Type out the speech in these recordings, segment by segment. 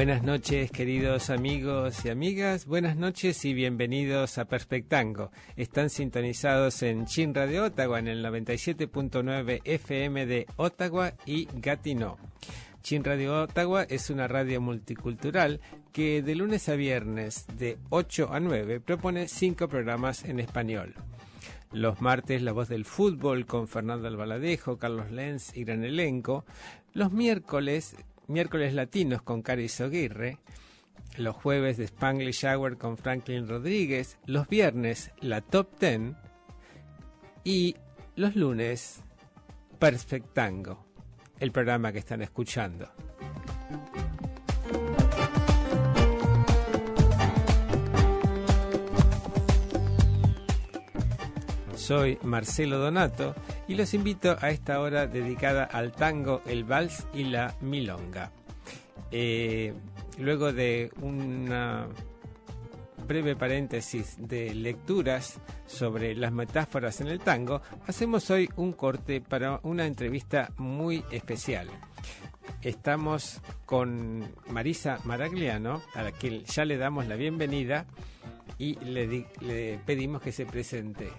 Buenas noches, queridos amigos y amigas. Buenas noches y bienvenidos a Perspectango. Están sintonizados en Chin Radio Ottawa en el 97.9 FM de Ottawa y Gatineau. Chin Radio Ottawa es una radio multicultural que de lunes a viernes de 8 a 9 propone cinco programas en español. Los martes La Voz del Fútbol con Fernando Albaladejo, Carlos Lenz y gran elenco. Los miércoles miércoles latinos con Caris Aguirre, los jueves de Spanglish Hour con Franklin Rodríguez, los viernes la Top Ten y los lunes Perfectango, el programa que están escuchando. Soy Marcelo Donato y los invito a esta hora dedicada al tango, el vals y la milonga. Eh, luego de una breve paréntesis de lecturas sobre las metáforas en el tango, hacemos hoy un corte para una entrevista muy especial. Estamos con Marisa Maragliano, a la que ya le damos la bienvenida y le, le pedimos que se presente.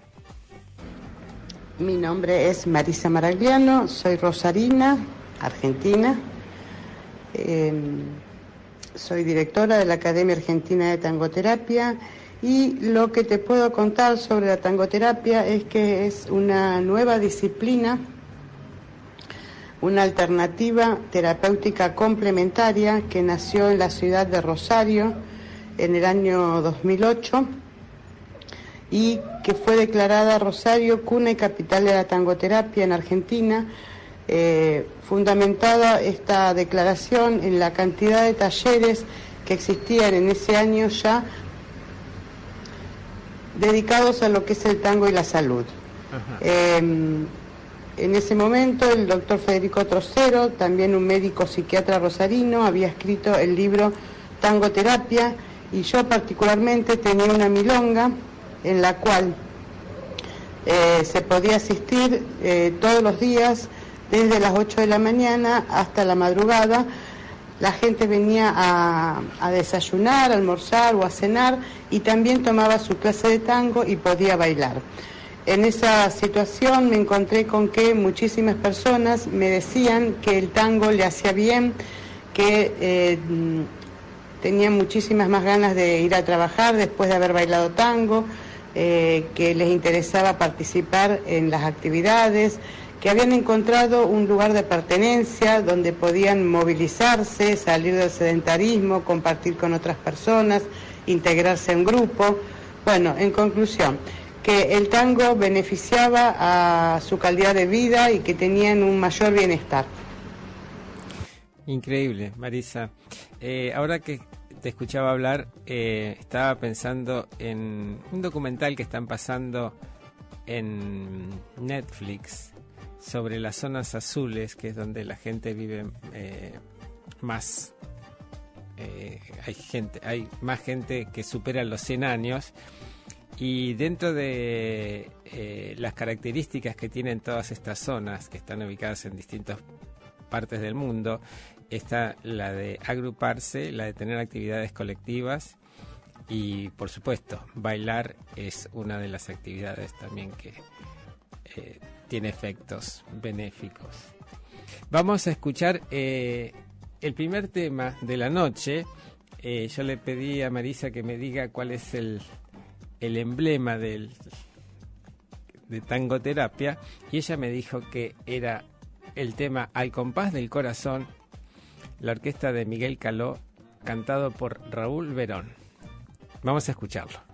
Mi nombre es Marisa Maragliano, soy rosarina, argentina. Eh, soy directora de la Academia Argentina de Tangoterapia y lo que te puedo contar sobre la tangoterapia es que es una nueva disciplina, una alternativa terapéutica complementaria que nació en la ciudad de Rosario en el año 2008 y que fue declarada Rosario cuna y capital de la tangoterapia en Argentina, eh, fundamentada esta declaración en la cantidad de talleres que existían en ese año ya dedicados a lo que es el tango y la salud. Eh, en ese momento el doctor Federico Trocero, también un médico psiquiatra rosarino, había escrito el libro Tangoterapia y yo particularmente tenía una milonga en la cual eh, se podía asistir eh, todos los días desde las 8 de la mañana hasta la madrugada. La gente venía a, desayunar, a almorzar o a cenar y también tomaba su clase de tango y podía bailar. En esa situación me encontré con que muchísimas personas me decían que el tango le hacía bien, que eh, tenían muchísimas más ganas de ir a trabajar después de haber bailado tango, eh, que les interesaba participar en las actividades, que habían encontrado un lugar de pertenencia donde podían movilizarse, salir del sedentarismo, compartir con otras personas, integrarse en grupo. Bueno, en conclusión, que el tango beneficiaba a su calidad de vida y que tenían un mayor bienestar. Increíble, Marisa. Eh, ahora que te escuchaba hablar, eh, estaba pensando en un documental que están pasando en Netflix sobre las zonas azules, que es donde la gente vive eh, más. Eh, hay gente, hay más gente que supera los 100 años y dentro de las características que tienen todas estas zonas que están ubicadas en distintas partes del mundo está la de agruparse, la de tener actividades colectivas y por supuesto bailar es una de las actividades también que eh, tiene efectos benéficos. Vamos a escuchar eh, el primer tema de la noche. Eh, yo le pedí a Marisa que me diga cuál es el, el emblema del, de tangoterapia y ella me dijo que era el tema Al compás del corazón, la orquesta de Miguel Caló, cantado por Raúl Verón. Vamos a escucharlo.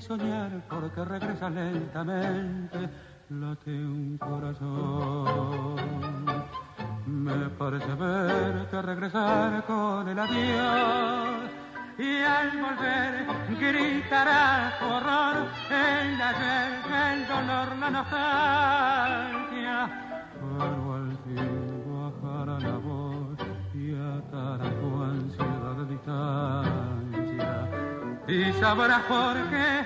Soñar porque regresa lentamente, late un corazón. Me parece verte regresar con el adiós y al volver gritará horror el ayer, el dolor, la nostalgia. Pero al fin bajará la voz y atará tu ansiedad distancia. Y sabrás por qué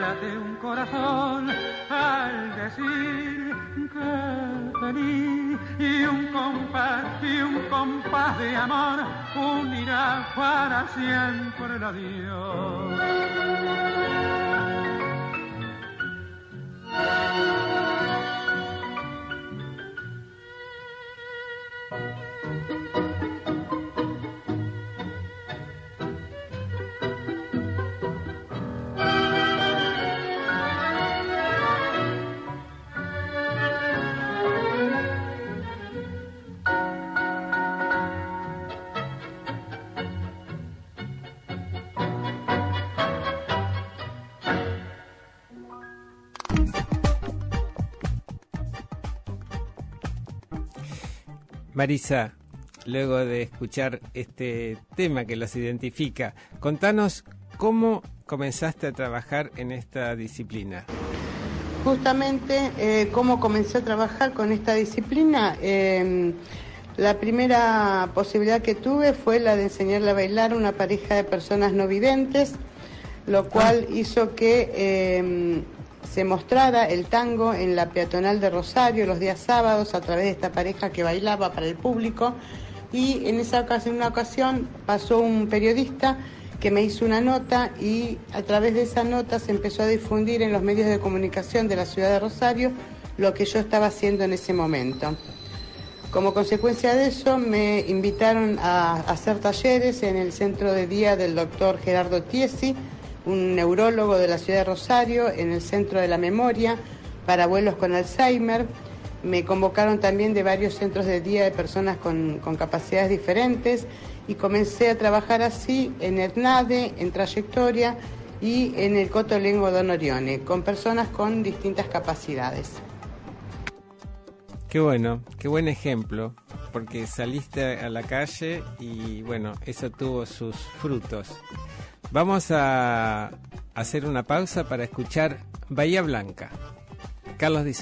late un corazón al decir que feliz y un compás y un compás de amor unirá para siempre el adiós. Marisa, luego de escuchar este tema que los identifica, contanos cómo comenzaste a trabajar en esta disciplina. Justamente, eh, cómo comencé a trabajar con esta disciplina. Eh, la primera posibilidad que tuve fue la de enseñarle a bailar a una pareja de personas no videntes, lo cual hizo que eh, se mostrara el tango en la peatonal de Rosario los días sábados a través de esta pareja que bailaba para el público y en esa ocasión, una ocasión pasó un periodista que me hizo una nota y a través de esa nota se empezó a difundir en los medios de comunicación de la ciudad de Rosario lo que yo estaba haciendo en ese momento. Como consecuencia de eso me invitaron a hacer talleres en el centro de día del doctor Gerardo Tiesi, un neurólogo de la ciudad de Rosario, en el Centro de la Memoria para abuelos con Alzheimer. Me convocaron también de varios centros de día de personas con, capacidades diferentes y comencé a trabajar así en ETNADE, en Trayectoria y en el Cotolengo Don Orione, con personas con distintas capacidades. Qué bueno, qué buen ejemplo, porque saliste a la calle y bueno, eso tuvo sus frutos. Vamos a hacer una pausa para escuchar Bahía Blanca, Carlos Di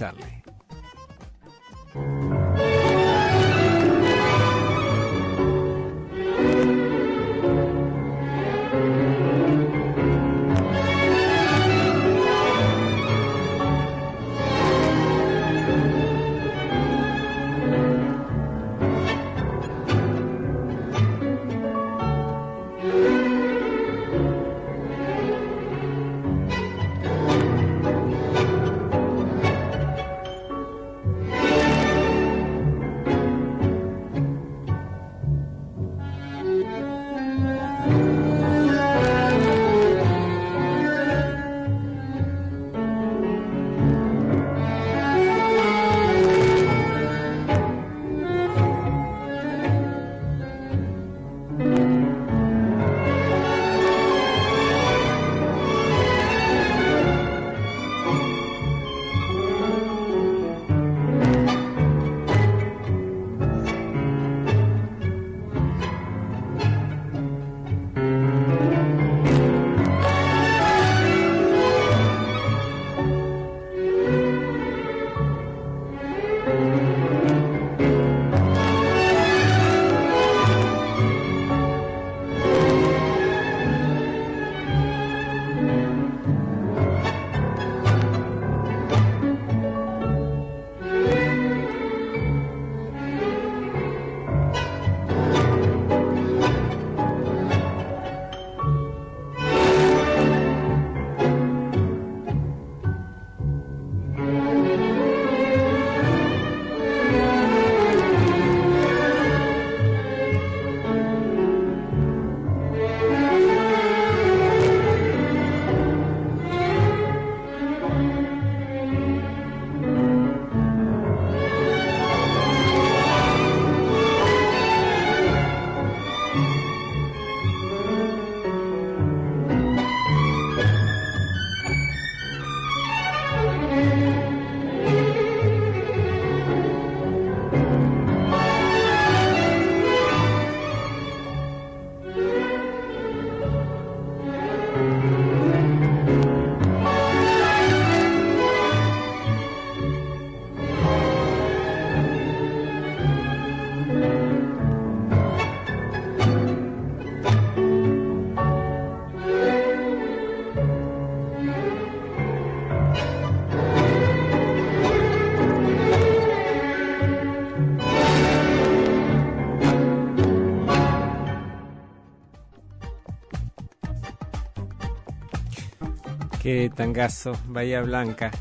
Qué tangazo, Bahía Blanca.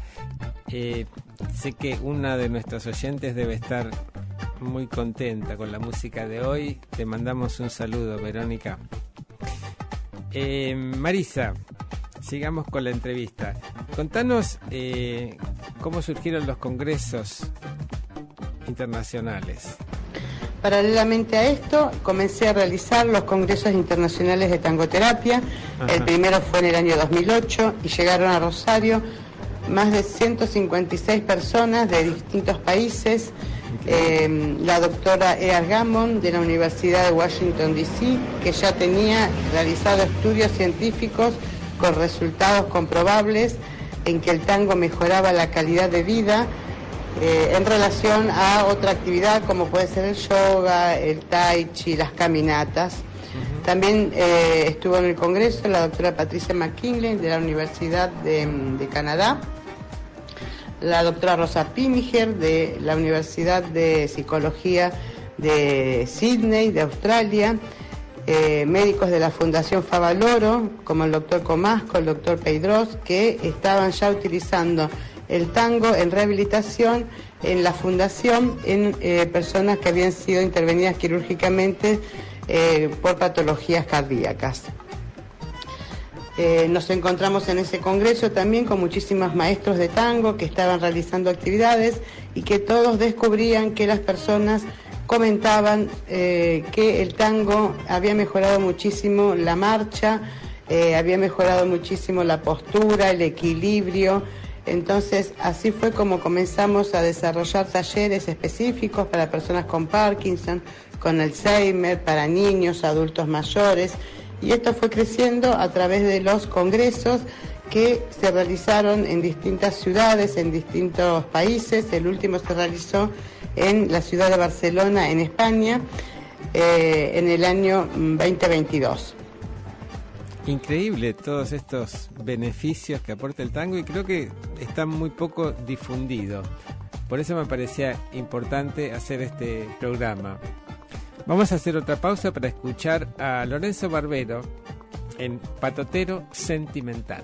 Eh, sé que una de nuestros oyentes debe estar muy contenta con la música de hoy. Te mandamos un saludo, Verónica. Eh, Marisa, sigamos con la entrevista. Contanos eh, cómo surgieron los congresos internacionales. Paralelamente a esto, comencé a realizar los congresos internacionales de tangoterapia. El primero fue en el año 2008 y llegaron a Rosario más de 156 personas de distintos países. Eh, la doctora Ea Gammon de la Universidad de Washington, D.C., que ya tenía realizado estudios científicos con resultados comprobables en que el tango mejoraba la calidad de vida eh, en relación a otra actividad como puede ser el yoga, el tai chi, las caminatas. También eh, estuvo en el Congreso la doctora Patricia McKinley de la Universidad de, de Canadá, la doctora Rosa Pimiger de la Universidad de Psicología de Sydney, de Australia, eh, médicos de la Fundación Favaloro, como el doctor Comasco, el doctor Peidros, que estaban ya utilizando el tango en rehabilitación en la fundación en eh, personas que habían sido intervenidas quirúrgicamente eh, por patologías cardíacas. nos encontramos en ese congreso también con muchísimos maestros de tango que estaban realizando actividades y que todos descubrían que las personas comentaban eh, que el tango había mejorado muchísimo la marcha, eh, había mejorado muchísimo la postura, el equilibrio. Entonces, así fue como comenzamos a desarrollar talleres específicos para personas con Parkinson, con Alzheimer, para niños, adultos mayores. Y esto fue creciendo a través de los congresos que se realizaron en distintas ciudades, en distintos países. El último se realizó en la ciudad de Barcelona, en España, eh, en el año 2022. Increíble todos estos beneficios que aporta el tango y creo que está muy poco difundido. Por eso me parecía importante hacer este programa. Vamos a hacer otra pausa para escuchar a Lorenzo Barbero en Patotero Sentimental.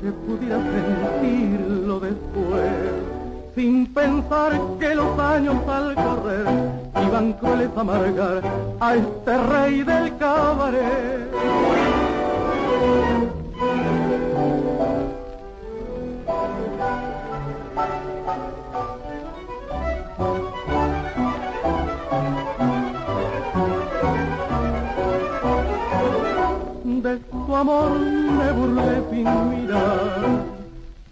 que pudiera sentirlo después, sin pensar que los años al correr iban crueles a amargar a este rey del cabaret. Tu amor me burlé sin mirar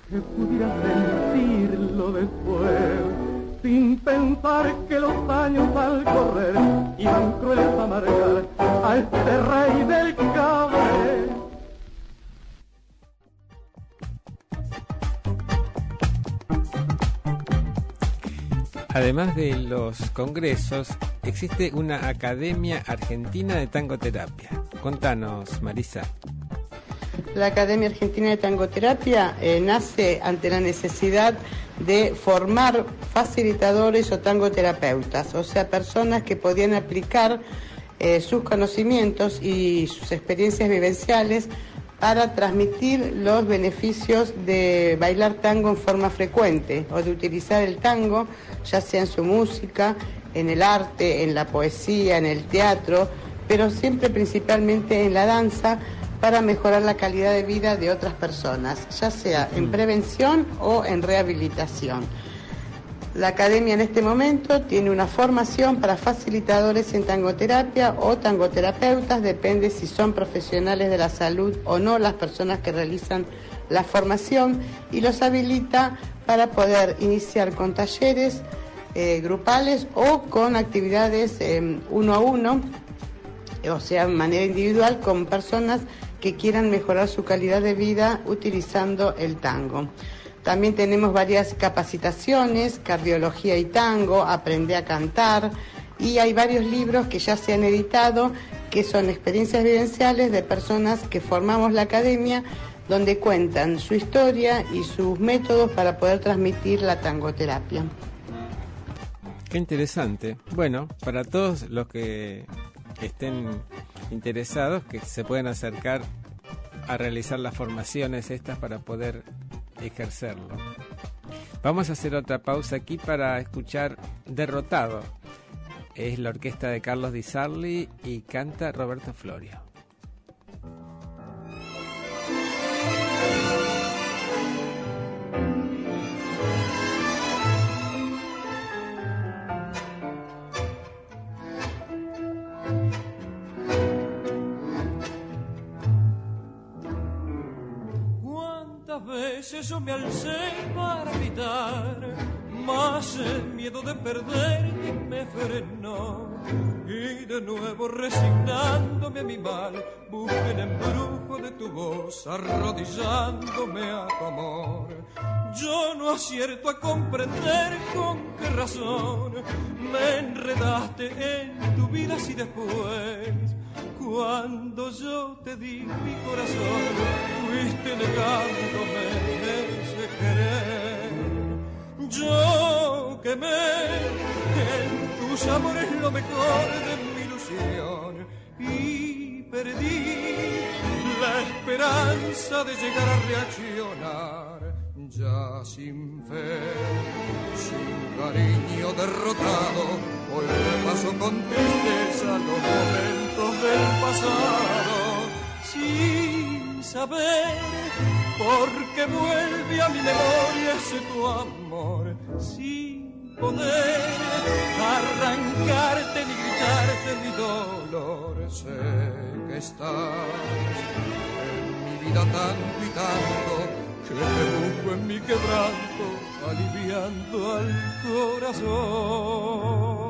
que pudiera sentirlo después, sin pensar que los años al correr iban crueles a amargar a este rey del cabaret. Además de los congresos, existe una Academia Argentina de Tangoterapia. Contanos, Marisa. La Academia Argentina de Tangoterapia eh, nace ante la necesidad de formar facilitadores o tangoterapeutas, o sea, personas que podían aplicar eh, sus conocimientos y sus experiencias vivenciales para transmitir los beneficios de bailar tango en forma frecuente o de utilizar el tango, ya sea en su música, en el arte, en la poesía, en el teatro, pero siempre principalmente en la danza para mejorar la calidad de vida de otras personas, ya sea en prevención o en rehabilitación. La academia en este momento tiene una formación para facilitadores en tangoterapia o tangoterapeutas, depende si son profesionales de la salud o no las personas que realizan la formación y los habilita para poder iniciar con talleres eh, grupales o con actividades eh, uno a uno, o sea, de manera individual con personas que quieran mejorar su calidad de vida utilizando el tango. También tenemos varias capacitaciones, cardiología y tango, aprende a cantar y hay varios libros que ya se han editado que son experiencias vivenciales de personas que formamos la academia donde cuentan su historia y sus métodos para poder transmitir la tangoterapia. Qué interesante. Bueno, para todos los que estén interesados, que se pueden acercar a realizar las formaciones estas para poder ejercerlo. Vamos a hacer otra pausa aquí para escuchar Derrotado. Es la orquesta de Carlos Di Sarli y canta Roberto Florio. Veces me alcé para gritar, más el miedo de perderte me frenó. Y de nuevo resignándome a mi mal, busqué el embrujo de tu voz, arrodillándome a tu amor. Yo no acierto a comprender con qué razón me enredaste en tu vida así después. Cuando yo te di mi corazón, fuiste negándome ese querer. Yo quemé en tus amores lo mejor de mi ilusión y perdí la esperanza de llegar a reaccionar. Ya sin fe, sin cariño derrotado, hoy repaso con tristeza los momentos del pasado, sin saber por qué vuelve a mi memoria ese tu amor, sin poder arrancarte ni gritarte mi dolor. Sé que estás en mi vida tanto y tanto que te busco en mi quebranto, aliviando al corazón.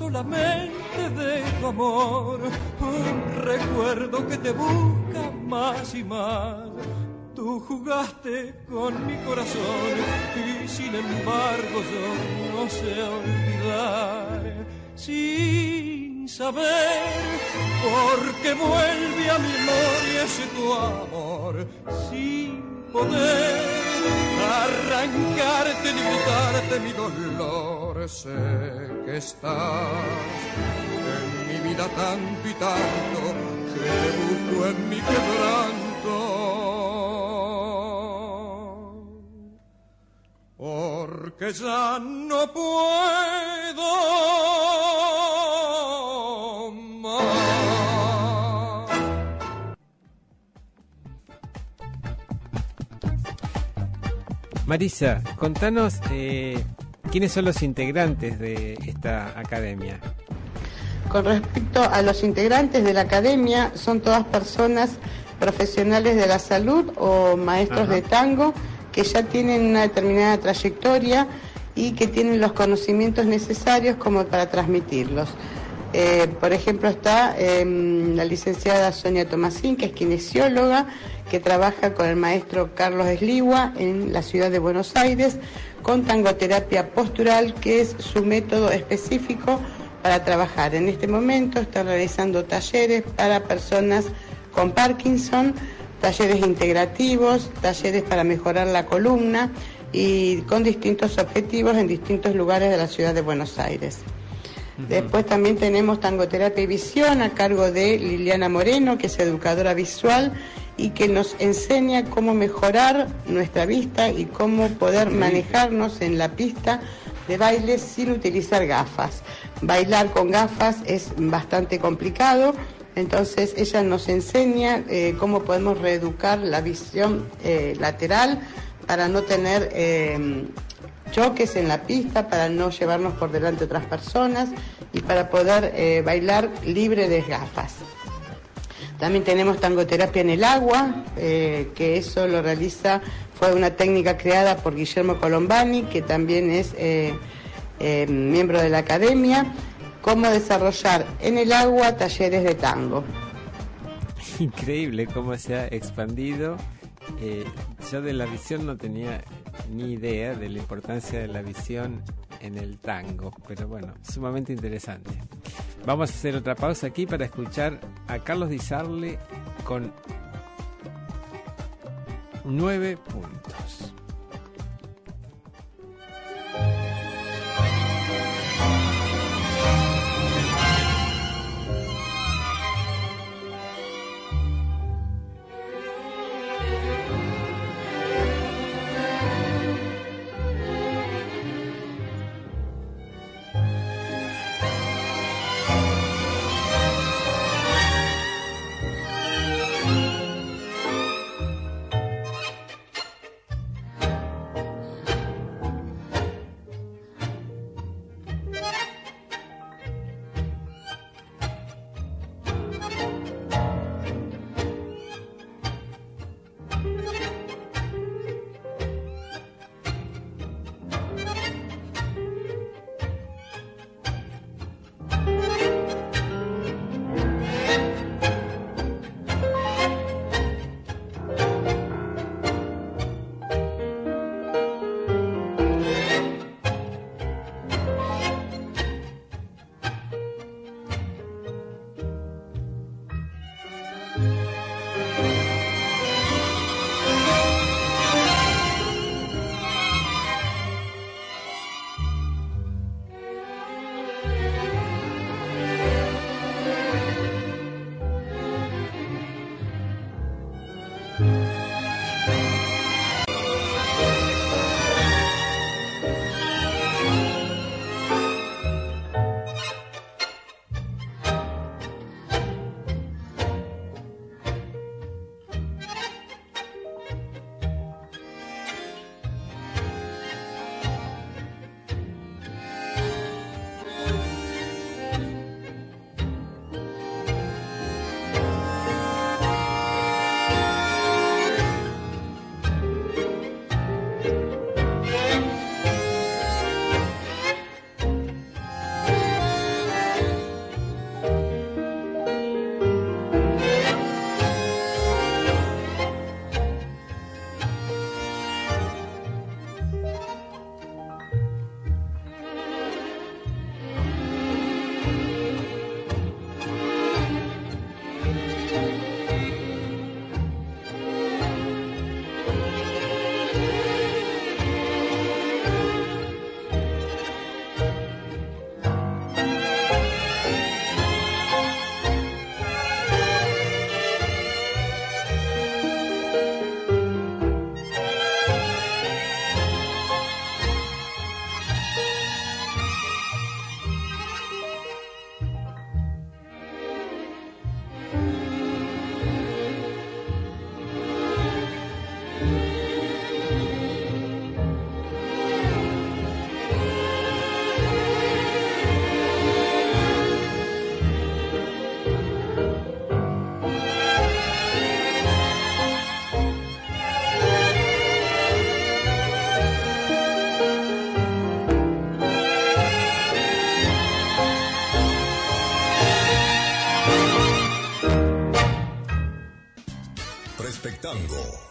Solamente de tu amor un recuerdo que te busca más y más. Tú jugaste con mi corazón y sin embargo yo no sé olvidar. Sin saber por qué vuelve a mi memoria ese tu amor, sin poder arrancarte ni gritarte mi dolor siempre sé que estás en mi vida tanto y tanto que te busco en mi quebranto. Porque ya no puedo más. Marisa, contanos eh, quiénes son los integrantes de esta academia. Con respecto a los integrantes de la academia, son todas personas profesionales de la salud o maestros Ajá. de tango que ya tienen una determinada trayectoria y que tienen los conocimientos necesarios como para transmitirlos. Eh, por ejemplo, está em, la licenciada Sonia Tomasín, que es kinesióloga, que trabaja con el maestro Carlos Esligua en la ciudad de Buenos Aires, con tangoterapia postural, que es su método específico para trabajar. En este momento está realizando talleres para personas con Parkinson, talleres integrativos, talleres para mejorar la columna y con distintos objetivos en distintos lugares de la ciudad de Buenos Aires. Después también tenemos tangoterapia y visión a cargo de Liliana Moreno, que es educadora visual y que nos enseña cómo mejorar nuestra vista y cómo poder manejarnos en la pista de baile sin utilizar gafas. Bailar con gafas es bastante complicado, entonces ella nos enseña eh, cómo podemos reeducar la visión eh, lateral para no tener eh, choques en la pista, para no llevarnos por delante otras personas y para poder eh, bailar libre de gafas. También tenemos tangoterapia en el agua, eh, que eso lo realiza, fue una técnica creada por Guillermo Colombani, que también es eh, miembro de la academia, cómo desarrollar en el agua talleres de tango. Increíble cómo se ha expandido. Eh, yo de la visión no tenía ni idea de la importancia de la visión en el tango, pero bueno, sumamente interesante. Vamos a hacer otra pausa aquí para escuchar a Carlos Di Sarli con nueve puntos.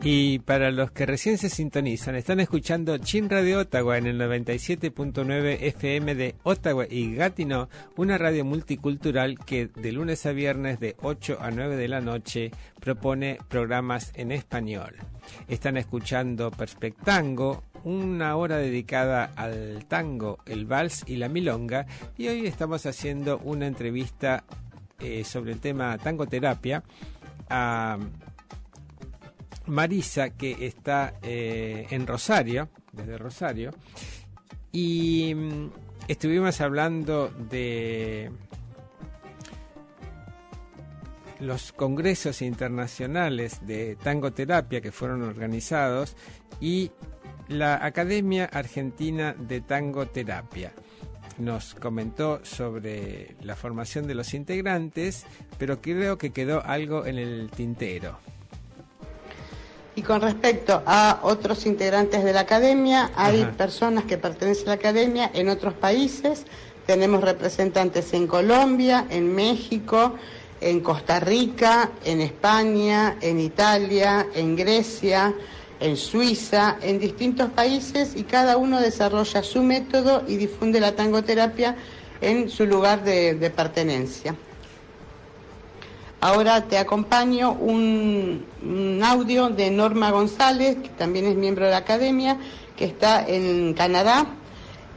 Y para los que recién se sintonizan, están escuchando Chin Radio Ottawa en el 97.9 FM de Ottawa y Gatineau, una radio multicultural que de lunes a viernes de 8 a 9 de la noche propone programas en español. Están escuchando Perspectango, una hora dedicada al tango, el vals y la milonga, y hoy estamos haciendo una entrevista eh, sobre el tema tangoterapia a Marisa, que está eh, en Rosario, desde Rosario, y mm, estuvimos hablando de los congresos internacionales de tangoterapia que fueron organizados y la Academia Argentina de Tangoterapia. Nos comentó sobre la formación de los integrantes, pero creo que quedó algo en el tintero. Y con respecto a otros integrantes de la academia, hay Ajá. personas que pertenecen a la academia en otros países. Tenemos representantes en Colombia, en México, en Costa Rica, en España, en Italia, en Grecia, en Suiza, en distintos países y cada uno desarrolla su método y difunde la tangoterapia en su lugar de, de pertenencia. Ahora te acompaño un, audio de Norma González, que también es miembro de la academia, que está en Canadá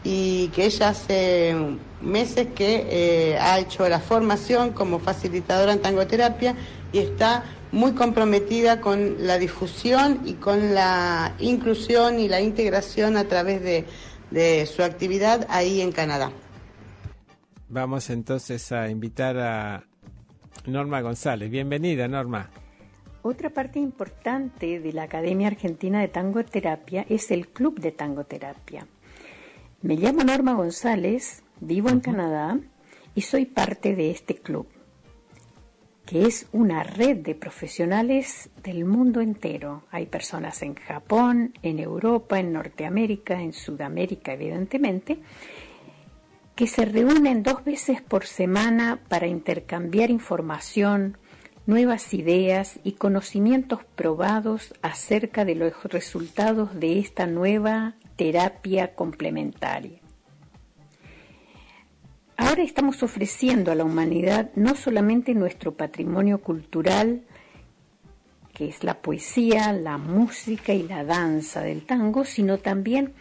y que ella hace meses que eh, ha hecho la formación como facilitadora en tangoterapia y está muy comprometida con la difusión y con la inclusión y la integración a través de, de su actividad ahí en Canadá. Vamos entonces a invitar a Norma González. Bienvenida, Norma. Otra parte importante de la Academia Argentina de Tangoterapia es el Club de Tangoterapia. Me llamo Norma González, vivo en Canadá y soy parte de este club, que es una red de profesionales del mundo entero. Hay personas en Japón, en Europa, en Norteamérica, en Sudamérica, evidentemente, que se reúnen dos veces por semana para intercambiar información, nuevas ideas y conocimientos probados acerca de los resultados de esta nueva terapia complementaria. Ahora estamos ofreciendo a la humanidad no solamente nuestro patrimonio cultural, que es la poesía, la música y la danza del tango, sino también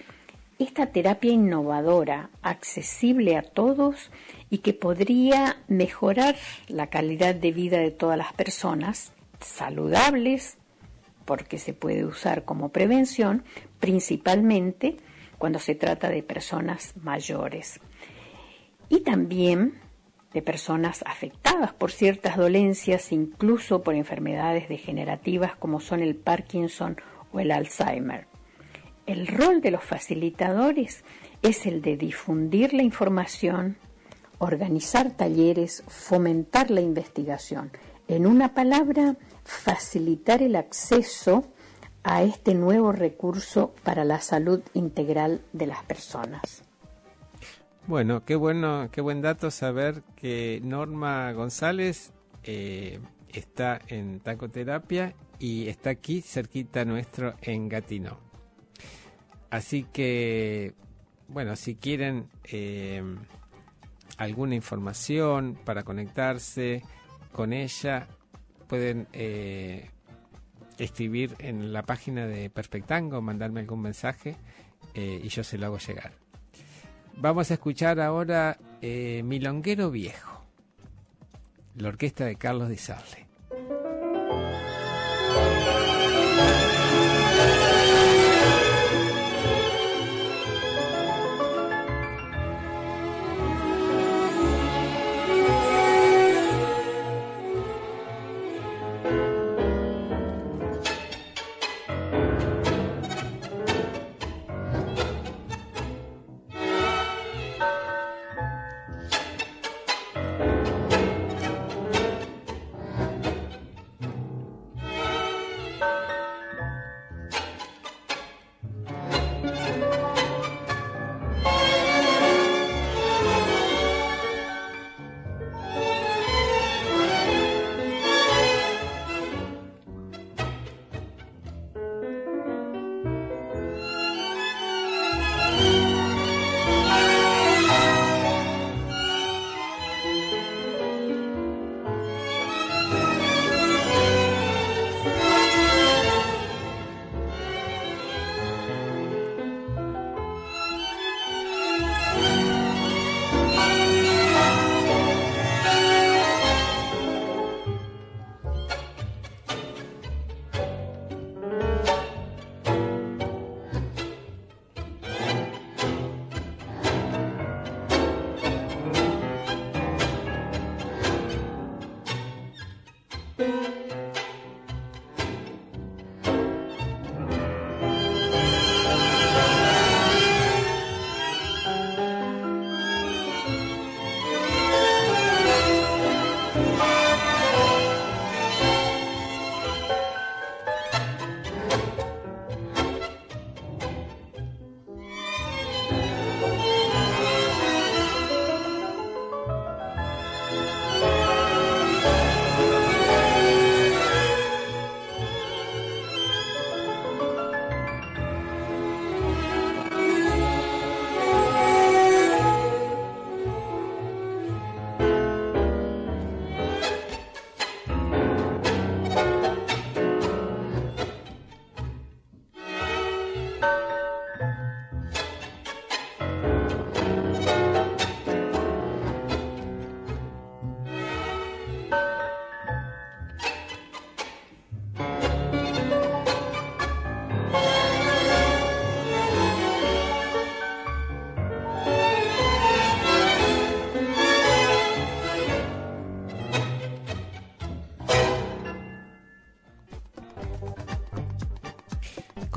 esta terapia innovadora, accesible a todos y que podría mejorar la calidad de vida de todas las personas, saludables, porque se puede usar como prevención, principalmente cuando se trata de personas mayores. Y también de personas afectadas por ciertas dolencias, incluso por enfermedades degenerativas como son el Parkinson o el Alzheimer. El rol de los facilitadores es el de difundir la información, organizar talleres, fomentar la investigación. En una palabra, facilitar el acceso a este nuevo recurso para la salud integral de las personas. Bueno, qué bueno, qué buen dato saber que Norma González eh, está en tacoterapia y está aquí cerquita nuestro en Gatino. Así que, bueno, si quieren eh, alguna información para conectarse con ella, pueden eh, escribir en la página de Perspectango, mandarme algún mensaje eh, y yo se lo hago llegar. Vamos a escuchar ahora Milonguero Viejo, la orquesta de Carlos Di Sarli.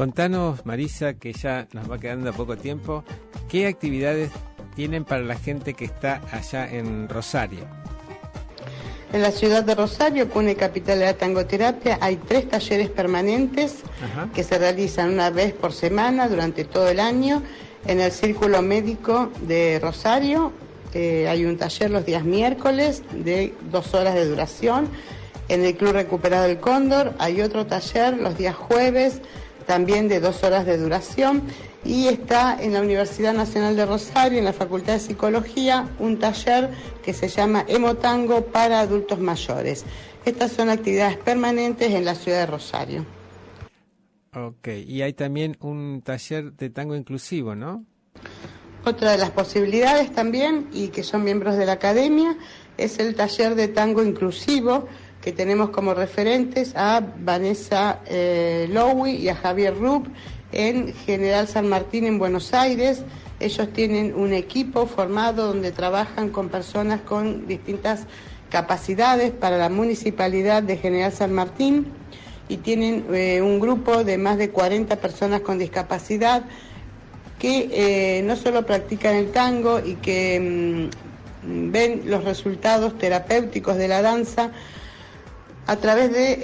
Contanos, Marisa, que ya nos va quedando poco tiempo, ¿qué actividades tienen para la gente que está allá en Rosario? En la ciudad de Rosario, cuna capital de la tangoterapia, hay tres talleres permanentes que se realizan una vez por semana durante todo el año. En el Círculo Médico de Rosario eh, hay un taller los días miércoles de dos horas de duración. En el Club Recuperado del Cóndor hay otro taller los días jueves también de dos horas de duración y está en la Universidad Nacional de Rosario, en la Facultad de Psicología, un taller que se llama Hemotango para adultos mayores. Estas son actividades permanentes en la ciudad de Rosario. Ok, y hay también un taller de tango inclusivo, ¿no? Otra de las posibilidades también, y que son miembros de la academia, es el taller de tango inclusivo, que tenemos como referentes a Vanessa eh, y a Javier Rupp en General San Martín en Buenos Aires. Ellos tienen un equipo formado donde trabajan con personas con distintas capacidades para la municipalidad de General San Martín y tienen eh, un grupo de más de 40 personas con discapacidad que eh, no solo practican el tango y que mm, ven los resultados terapéuticos de la danza a través de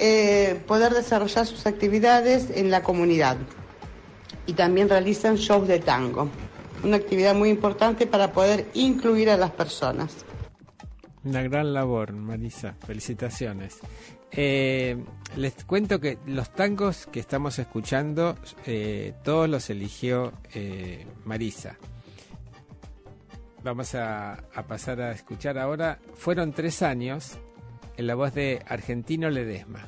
eh, poder desarrollar sus actividades en la comunidad y también realizan shows de tango, una actividad muy importante para poder incluir a las personas. Una gran labor, Marisa, felicitaciones. Eh, les cuento que los tangos que estamos escuchando, eh, todos los eligió eh, Marisa. Vamos a, a, pasar a escuchar ahora. Fueron tres años en la voz de Argentino Ledesma.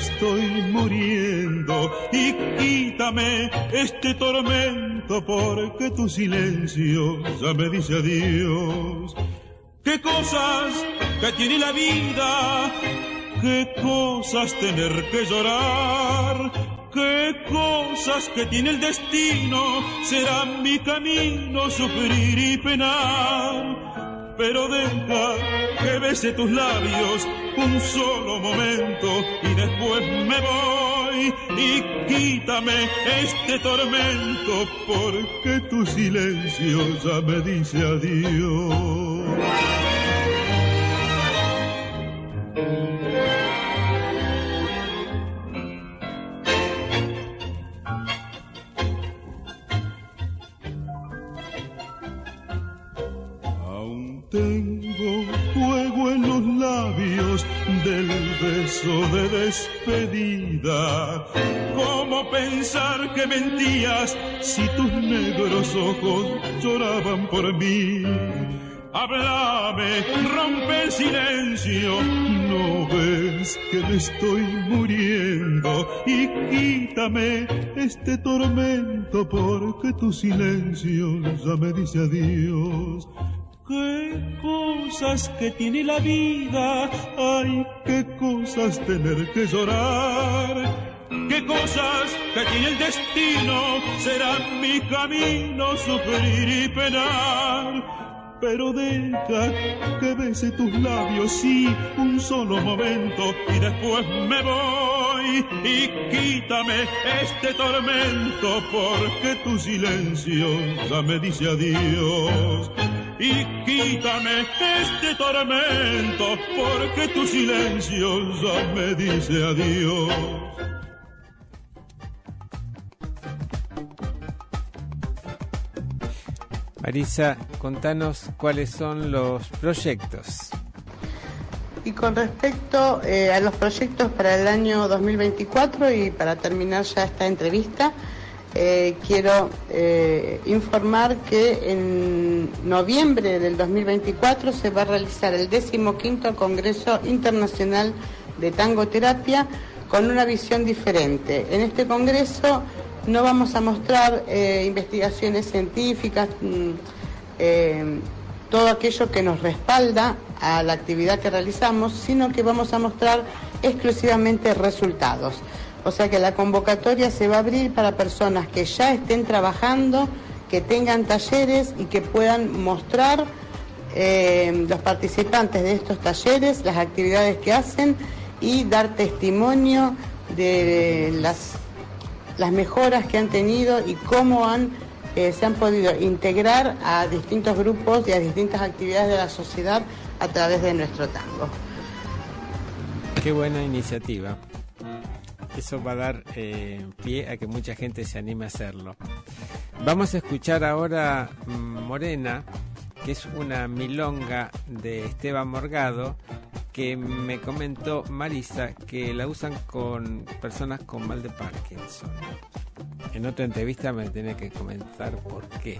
Estoy muriendo y quítame este tormento porque tu silencio ya me dice adiós. Qué cosas que tiene la vida, qué cosas tener que llorar, qué cosas que tiene el destino, será mi camino sufrir y penar. Pero deja que bese tus labios un solo momento y después me voy y quítame este tormento porque tu silencio ya me dice adiós. Despedida. ¿Cómo pensar que mentías si tus negros ojos lloraban por mí? Háblame, rompe el silencio. No ves que me estoy muriendo y quítame este tormento porque tu silencio ya me dice adiós. Qué cosas que tiene la vida, ay, qué cosas tener que llorar. Qué cosas que tiene el destino, será mi camino sufrir y penar. Pero deja que bese tus labios, sí, un solo momento, y después me voy y quítame este tormento, porque tu silencio ya me dice adiós. Y quítame este tormento, porque tu silencio ya me dice adiós. Marisa, contanos cuáles son los proyectos. Y con respecto eh, a los proyectos para el año 2024 y para terminar ya esta entrevista, eh, quiero eh, informar que en noviembre del 2024 se va a realizar el 15 Congreso Internacional de Tangoterapia con una visión diferente. En este congreso no vamos a mostrar eh, investigaciones científicas, mm, eh, todo aquello que nos respalda a la actividad que realizamos, sino que vamos a mostrar exclusivamente resultados. O sea que la convocatoria se va a abrir para personas que ya estén trabajando, que tengan talleres y que puedan mostrar eh, los participantes de estos talleres, las actividades que hacen y dar testimonio de las las mejoras que han tenido y cómo han, eh, se han podido integrar a distintos grupos y a distintas actividades de la sociedad a través de nuestro tango. Qué buena iniciativa. Eso va a dar eh, pie a que mucha gente se anime a hacerlo. Vamos a escuchar ahora mm, Morena, que es una milonga de Esteban Morgado, que me comentó Marisa que la usan con personas con mal de Parkinson. En otra entrevista me tiene que comentar por qué.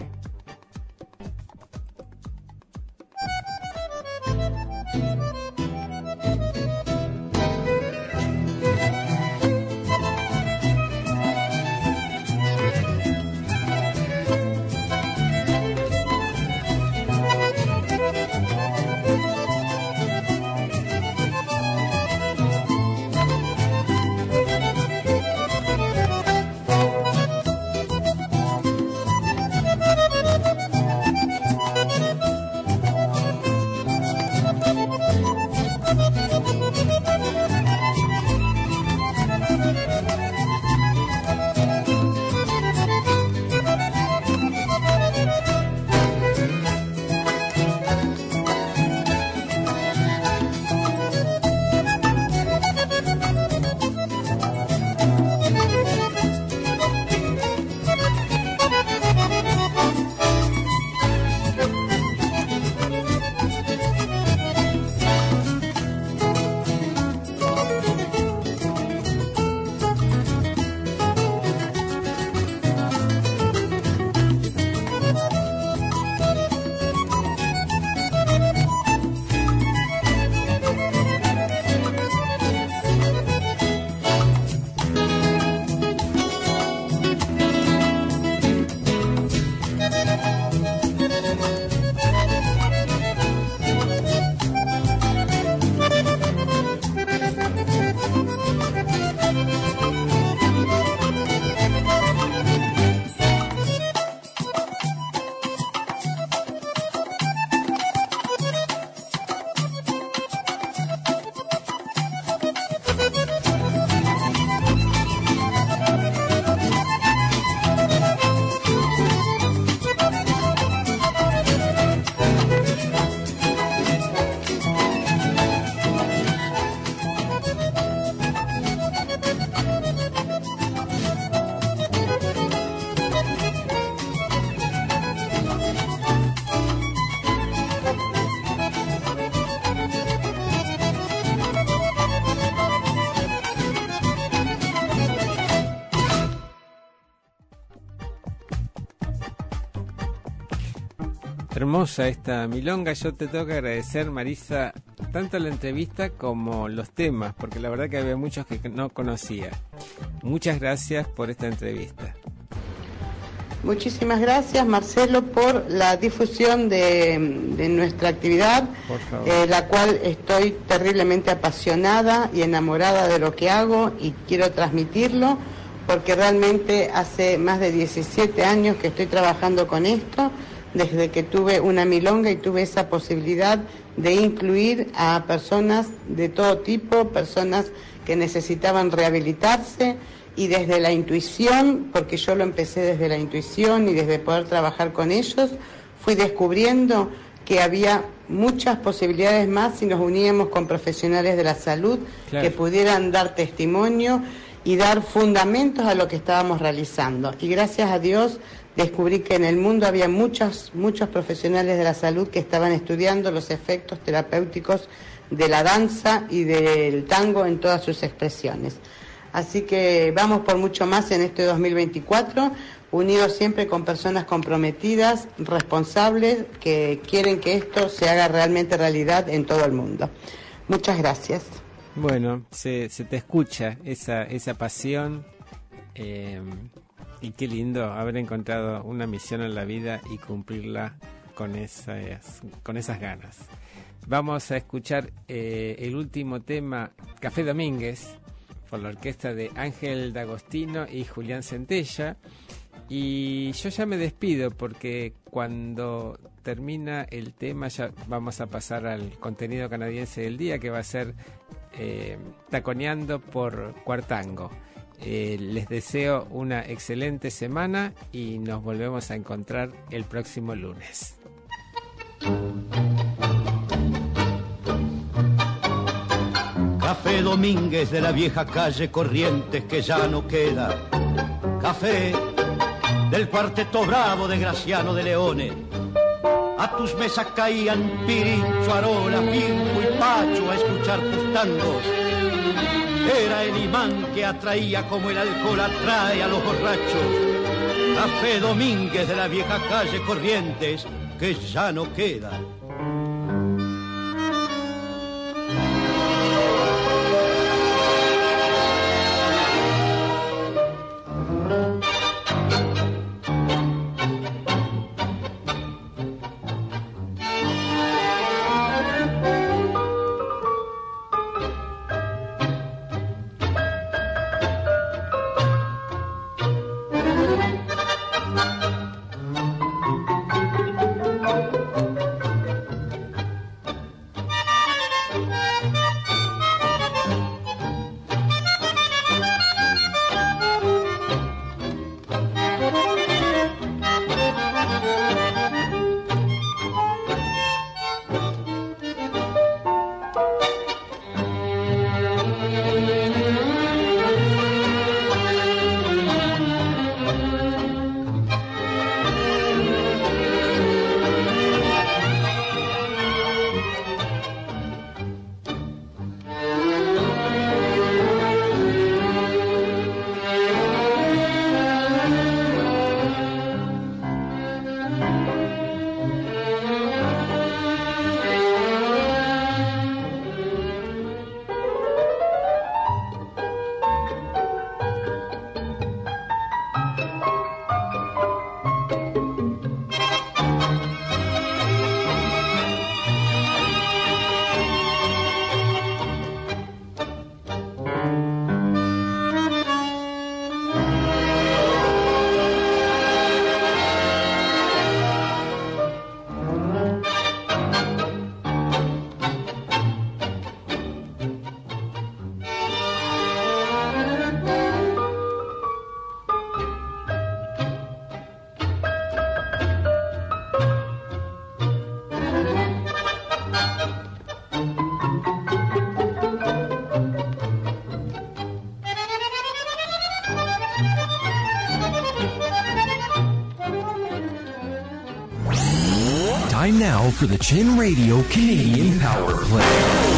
Hermosa esta milonga. Yo te tengo que agradecer, Marisa, tanto la entrevista como los temas, porque la verdad que había muchos que no conocía. Muchas gracias por esta entrevista. Muchísimas gracias, Marcelo, por la difusión de, nuestra actividad, eh, la cual estoy terriblemente apasionada y enamorada de lo que hago y quiero transmitirlo, porque realmente hace más de 17 años que estoy trabajando con esto desde que tuve una milonga y tuve esa posibilidad de incluir a personas de todo tipo, personas que necesitaban rehabilitarse y desde la intuición, porque yo lo empecé desde la intuición y desde poder trabajar con ellos, fui descubriendo que había muchas posibilidades más si nos uníamos con profesionales de la salud Claro. que pudieran dar testimonio y dar fundamentos a lo que estábamos realizando. Y gracias a Dios descubrí que en el mundo había muchos, muchos profesionales de la salud que estaban estudiando los efectos terapéuticos de la danza y del tango en todas sus expresiones. Así que vamos por mucho más en este 2024, unidos siempre con personas comprometidas, responsables, que quieren que esto se haga realmente realidad en todo el mundo. Muchas gracias. Bueno, se, te escucha esa, esa pasión eh, y qué lindo haber encontrado una misión en la vida y cumplirla con esas, con esas ganas. Vamos a escuchar eh, el último tema, Café Domínguez, por la orquesta de Ángel D'Agostino y Julián Centella. Y yo ya me despido porque cuando termina el tema ya vamos a pasar al contenido canadiense del día que va a ser eh, taconeando por Cuartango. Eh, les deseo una excelente semana y nos volvemos a encontrar el próximo lunes. Café Domínguez de la vieja calle Corrientes que ya no queda. Café del cuarteto bravo de Graciano de Leone. A tus mesas caían Pirincho, Arola, Pinco y Pacho a escuchar tus tangos. Era el imán que atraía como el alcohol atrae a los borrachos. Café Domínguez de la vieja calle Corrientes que ya no queda. For the Chin Radio Canadian Power Play.